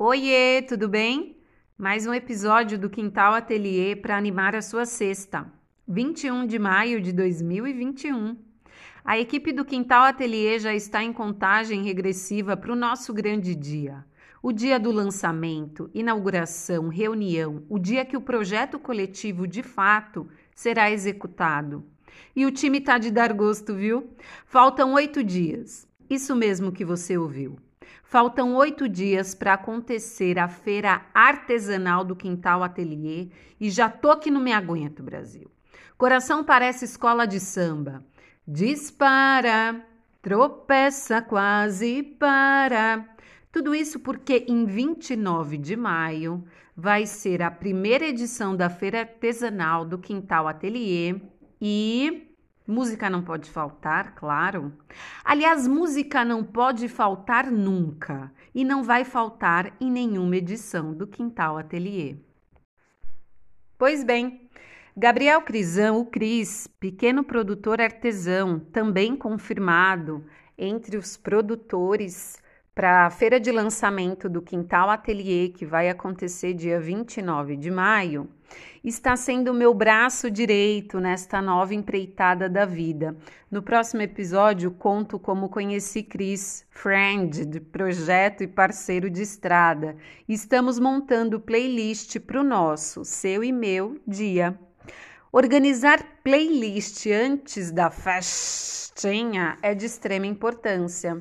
Oiê, tudo bem? Mais um episódio do Quintal Ateliê para animar a sua sexta, 21 de maio de 2021. A equipe do Quintal Ateliê já está em contagem regressiva para o nosso grande dia. O dia do lançamento, inauguração, reunião, o dia que o projeto coletivo de fato será executado. E o time tá de dar gosto, viu? Faltam oito dias. Isso mesmo que você ouviu. Faltam oito dias para acontecer a feira artesanal do Quintal Ateliê e já tô que não me aguento, Brasil. Coração parece escola de samba. Dispara, tropeça quase para. Tudo isso porque em 29 de maio vai ser a primeira edição da Feira Artesanal do Quintal Ateliê e Música não pode faltar, claro. Aliás, música não pode faltar nunca e não vai faltar em nenhuma edição do Quintal Ateliê. Pois bem, Gabriel Crisão, o Cris, pequeno produtor artesão, também confirmado entre os produtores para a feira de lançamento do Quintal Ateliê, que vai acontecer dia 29 de maio, está sendo o meu braço direito nesta nova empreitada da vida. No próximo episódio, conto como conheci Cris, friend de projeto e parceiro de estrada. Estamos montando playlist para o nosso, seu e meu dia. Organizar playlist antes da festinha é de extrema importância.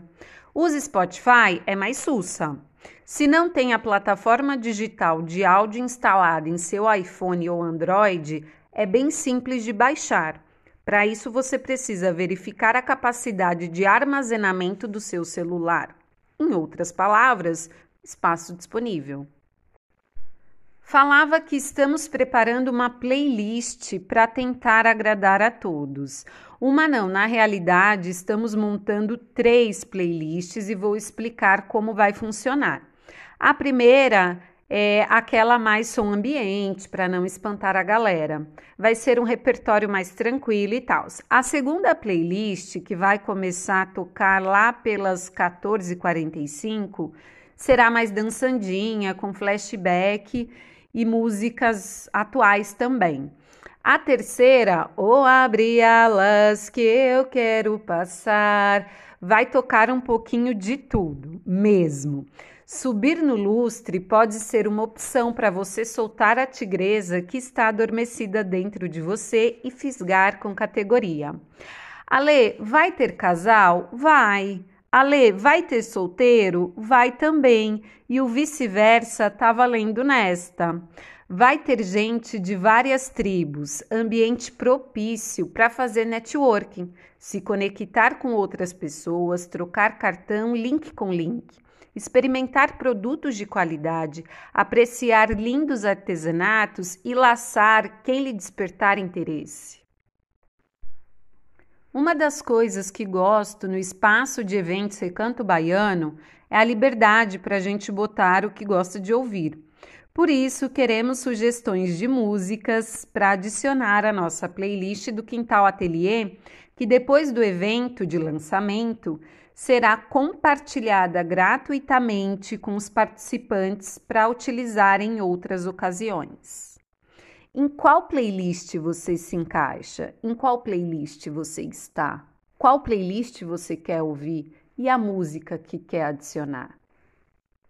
Use Spotify é mais sussa. Se não tem a plataforma digital de áudio instalada em seu iPhone ou Android, é bem simples de baixar. Para isso, você precisa verificar a capacidade de armazenamento do seu celular. Em outras palavras, espaço disponível. Falava que estamos preparando uma playlist para tentar agradar a todos. Uma não, na realidade, estamos montando três playlists e vou explicar como vai funcionar. A primeira é aquela mais som ambiente, para não espantar a galera. Vai ser um repertório mais tranquilo e tal. A segunda playlist, que vai começar a tocar lá pelas 14h45, será mais dançandinha, com flashback e músicas atuais também. A terceira, ou abre alas que eu quero passar, vai tocar um pouquinho de tudo, mesmo. Subir no lustre pode ser uma opção para você soltar a tigresa que está adormecida dentro de você e fisgar com categoria. Ale, vai ter casal? Vai. Ale, vai ter solteiro? Vai também. E o vice-versa tá valendo nesta. Vai ter gente de várias tribos, ambiente propício para fazer networking, se conectar com outras pessoas, trocar cartão link com link, experimentar produtos de qualidade, apreciar lindos artesanatos e laçar quem lhe despertar interesse. Uma das coisas que gosto no espaço de eventos Recanto Baiano é a liberdade para a gente botar o que gosta de ouvir. Por isso, queremos sugestões de músicas para adicionar à nossa playlist do Quintal Ateliê, que depois do evento de lançamento será compartilhada gratuitamente com os participantes para utilizar em outras ocasiões. Em qual playlist você se encaixa? Em qual playlist você está? Qual playlist você quer ouvir? E a música que quer adicionar?